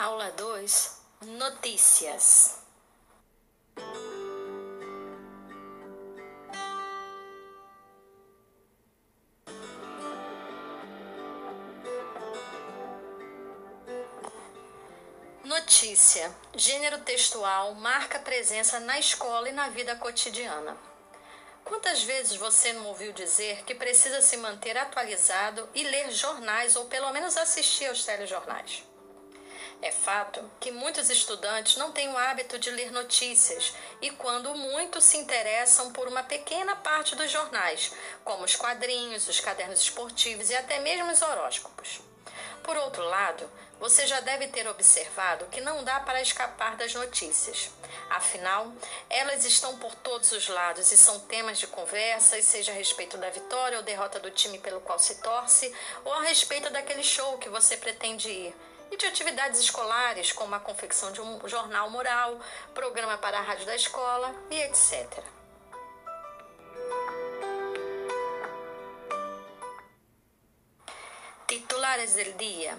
Aula 2 Notícias. Notícia: gênero textual marca presença na escola e na vida cotidiana. Quantas vezes você não ouviu dizer que precisa se manter atualizado e ler jornais ou pelo menos assistir aos telejornais? É fato que muitos estudantes não têm o hábito de ler notícias e, quando muito, se interessam por uma pequena parte dos jornais, como os quadrinhos, os cadernos esportivos e até mesmo os horóscopos. Por outro lado, você já deve ter observado que não dá para escapar das notícias. Afinal, elas estão por todos os lados e são temas de conversa, seja a respeito da vitória ou derrota do time pelo qual se torce, ou a respeito daquele show que você pretende ir e de atividades escolares, como a confecção de um jornal moral, programa para a rádio da escola e etc. Titulares del dia.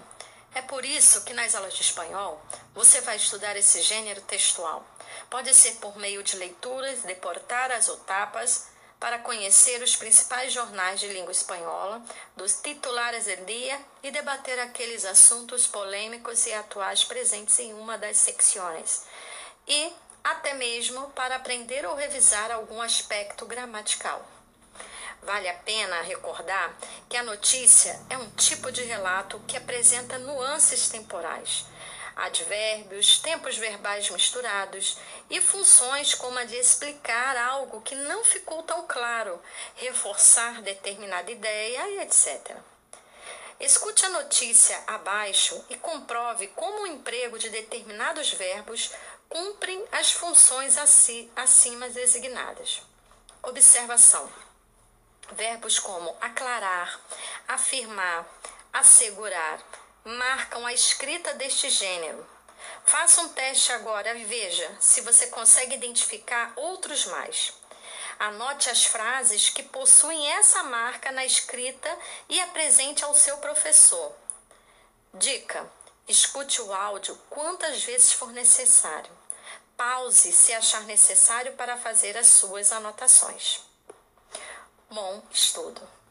É por isso que nas aulas de espanhol você vai estudar esse gênero textual. Pode ser por meio de leituras de portadas ou tapas, para conhecer os principais jornais de língua espanhola, dos titulares del dia e debater aqueles assuntos polêmicos e atuais presentes em uma das secções. E até mesmo para aprender ou revisar algum aspecto gramatical. Vale a pena recordar que a notícia é um tipo de relato que apresenta nuances temporais advérbios, tempos verbais misturados e funções como a de explicar algo que não ficou tão claro, reforçar determinada ideia e etc. Escute a notícia abaixo e comprove como o emprego de determinados verbos cumprem as funções acima designadas. Observação: verbos como aclarar, afirmar, assegurar, marcam a escrita deste gênero. Faça um teste agora e veja se você consegue identificar outros mais. Anote as frases que possuem essa marca na escrita e apresente ao seu professor. Dica: escute o áudio quantas vezes for necessário. Pause se achar necessário para fazer as suas anotações. Bom estudo!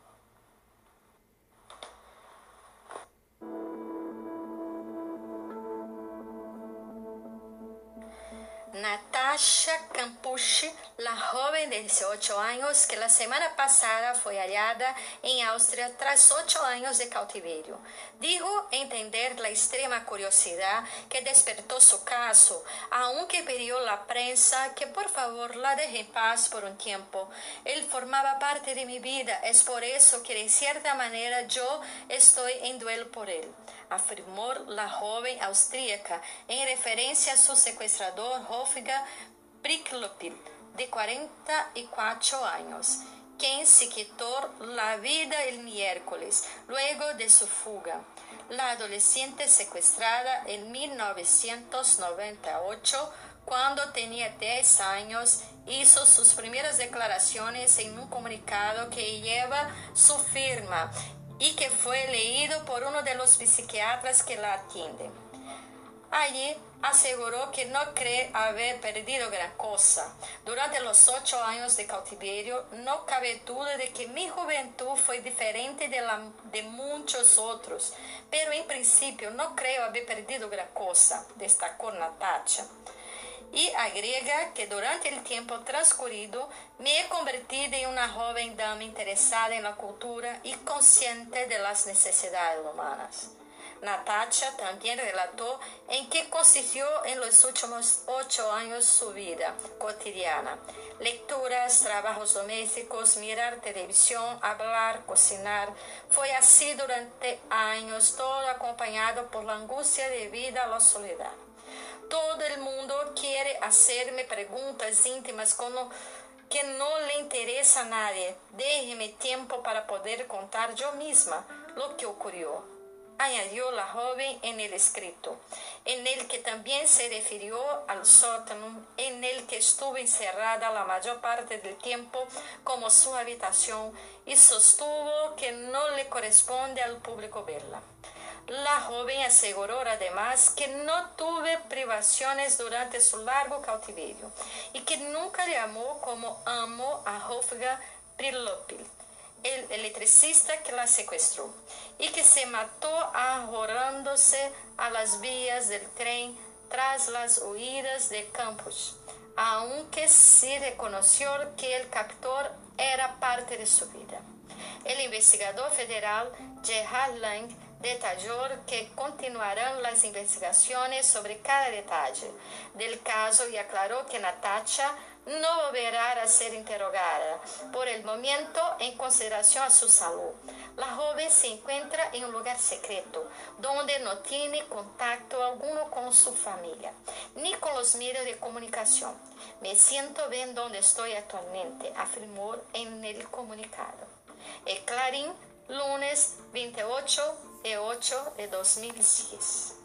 Natasha Campucci, la joven de 18 años que la semana pasada fue hallada en Austria tras 8 años de cautiverio, dijo entender la extrema curiosidad que despertó su caso, aunque pidió la prensa que por favor la deje en paz por un tiempo. Él formaba parte de mi vida, es por eso que de cierta manera yo estoy en duelo por él afirmó la joven austríaca en referencia a su secuestrador Wolfgang Pricklopil, de 44 años, quien se quitó la vida el miércoles luego de su fuga. La adolescente secuestrada en 1998, cuando tenía 10 años, hizo sus primeras declaraciones en un comunicado que lleva su firma y que fue leído por uno de los psiquiatras que la atienden. Allí aseguró que no cree haber perdido gran cosa. Durante los ocho años de cautiverio, no cabe duda de que mi juventud fue diferente de la de muchos otros, pero en principio no creo haber perdido gran cosa, destacó Natacha y agrega que durante el tiempo transcurrido me he convertido en una joven dama interesada en la cultura y consciente de las necesidades humanas. Natacha también relató en qué consistió en los últimos ocho años su vida cotidiana. Lecturas, trabajos domésticos, mirar televisión, hablar, cocinar. Fue así durante años, todo acompañado por la angustia de vida a la soledad. Todo el mundo quiere hacerme preguntas íntimas como que no le interesa a nadie. Déjeme tiempo para poder contar yo misma lo que ocurrió. Añadió la joven en el escrito, en el que también se refirió al sótano, en el que estuvo encerrada la mayor parte del tiempo como su habitación y sostuvo que no le corresponde al público verla. La joven aseguró además que no tuve privaciones durante su largo cautiverio y que nunca llamó como amo a Hofga Prilopil, el electricista que la secuestró, y que se mató ahorrándose a las vías del tren tras las huidas de Campos, aunque sí reconoció que el captor era parte de su vida. El investigador federal Gerhard Lang detalló que continuarán las investigaciones sobre cada detalle del caso y aclaró que Natacha no volverá a ser interrogada por el momento en consideración a su salud. La joven se encuentra en un lugar secreto donde no tiene contacto alguno con su familia ni con los medios de comunicación. Me siento bien donde estoy actualmente, afirmó en el comunicado. El Clarín, lunes 28 de 8 de 2010.